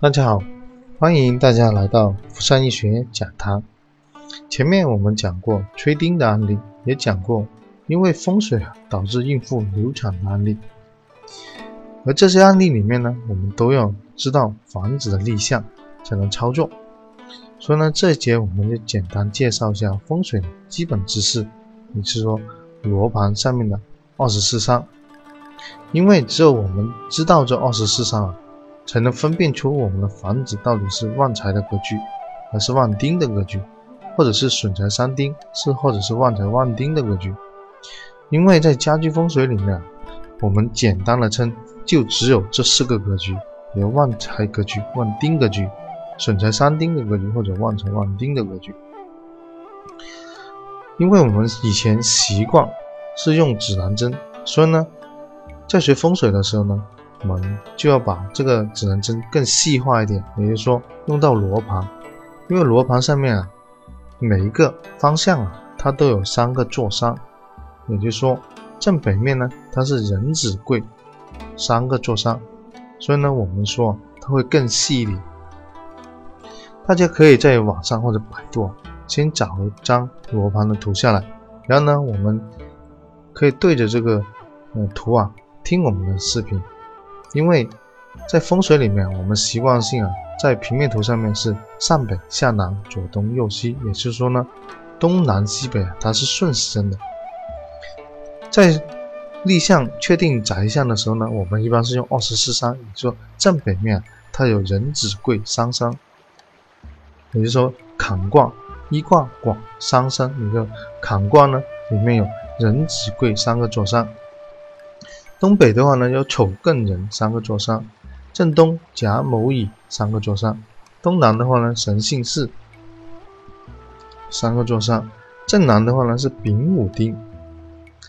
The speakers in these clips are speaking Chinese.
大家好，欢迎大家来到福山易学讲堂。前面我们讲过吹钉的案例，也讲过因为风水导致孕妇流产的案例。而这些案例里面呢，我们都要知道房子的立项才能操作。所以呢，这一节我们就简单介绍一下风水的基本知识，也是说罗盘上面的二十四伤。因为只有我们知道这二十四伤啊。才能分辨出我们的房子到底是旺财的格局，还是旺丁的格局，或者是损财伤丁，是或者是旺财旺丁的格局。因为在家居风水里面，我们简单的称就只有这四个格局：有旺财格局、旺丁格局、损财伤丁的格局，或者旺财旺丁的格局。因为我们以前习惯是用指南针，所以呢，在学风水的时候呢。我们就要把这个指南针更细化一点，也就是说用到罗盘，因为罗盘上面啊，每一个方向啊，它都有三个座山，也就是说正北面呢，它是人子贵三个座山，所以呢，我们说它会更细一点。大家可以在网上或者百度先找一张罗盘的图下来，然后呢，我们可以对着这个嗯图啊听我们的视频。因为在风水里面，我们习惯性啊，在平面图上面是上北下南左东右西，也就是说呢，东南西北啊，它是顺时针的。在立项确定宅向的时候呢，我们一般是用二十四山，也就是说正北面它有人子贵三山，也就是说坎卦一卦广三山，一个坎卦呢里面有人子贵三个座山。东北的话呢，有丑艮人三个座山，正东甲卯乙三个座山，东南的话呢，神姓巳三个座山，正南的话呢是丙午丁，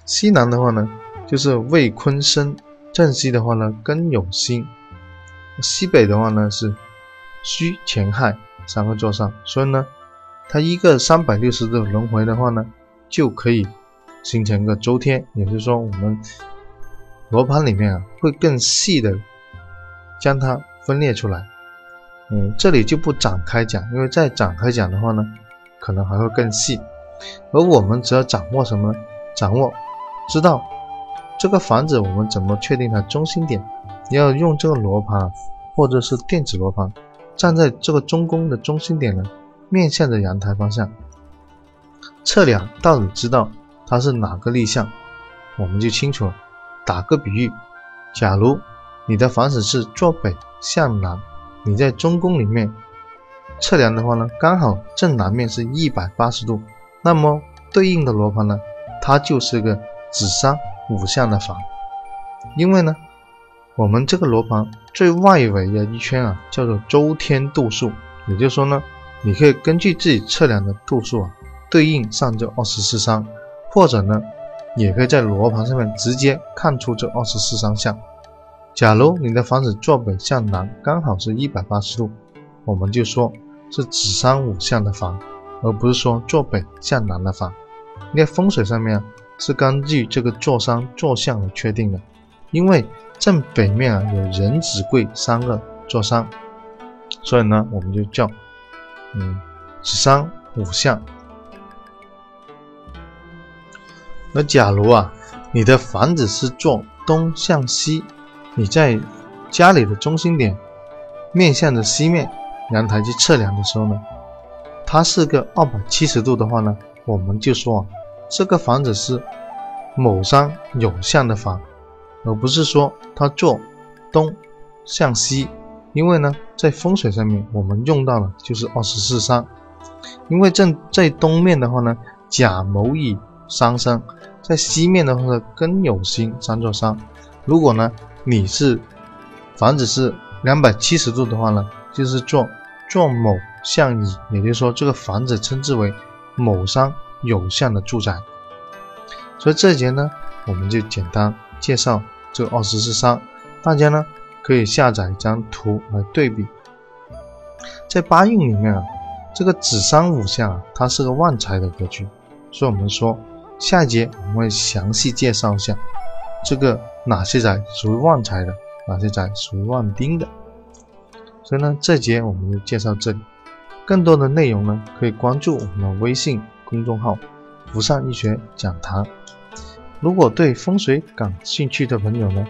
西南的话呢就是未坤申，正西的话呢庚酉辛，西北的话呢是戌乾亥三个座山，所以呢，它一个三百六十度轮回的话呢，就可以形成一个周天，也就是说我们。罗盘里面啊，会更细的将它分裂出来。嗯，这里就不展开讲，因为再展开讲的话呢，可能还会更细。而我们只要掌握什么？掌握知道这个房子我们怎么确定它中心点？要用这个罗盘或者是电子罗盘，站在这个中宫的中心点呢，面向着阳台方向测量，到底知道它是哪个立项，我们就清楚了。打个比喻，假如你的房子是坐北向南，你在中宫里面测量的话呢，刚好正南面是一百八十度，那么对应的罗盘呢，它就是个子山午向的房。因为呢，我们这个罗盘最外围的一圈啊，叫做周天度数，也就是说呢，你可以根据自己测量的度数啊，对应上这二十四山，或者呢。也可以在罗盘上面直接看出这二十四张相。假如你的房子坐北向南，刚好是一百八十度，我们就说是子山午向的房，而不是说坐北向南的房。因为风水上面是根据这个坐山坐向来确定的。因为正北面啊有人子贵三个坐山，所以呢我们就叫嗯子山午向。而假如啊，你的房子是坐东向西，你在家里的中心点面向着西面阳台去测量的时候呢，它是个二百七十度的话呢，我们就说啊，这个房子是某山有向的房，而不是说它坐东向西，因为呢，在风水上面我们用到了就是二十四山，因为正在东面的话呢，甲某乙三山。在西面的话呢，庚酉星三座山。如果呢你是房子是两百七十度的话呢，就是坐坐某向乙，也就是说这个房子称之为某山有向的住宅。所以这节呢，我们就简单介绍这二十四山，大家呢可以下载一张图来对比。在八运里面啊，这个子山五向啊，它是个旺财的格局，所以我们说。下一节我们会详细介绍一下这个哪些宅属于旺财的，哪些宅属于旺丁的。所以呢，这节我们就介绍这里。更多的内容呢，可以关注我们的微信公众号“福善易学讲堂”。如果对风水感兴趣的朋友呢，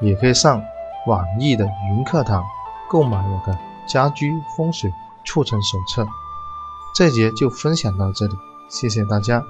也可以上网易的云课堂购买我的家居风水促成手册。这节就分享到这里，谢谢大家。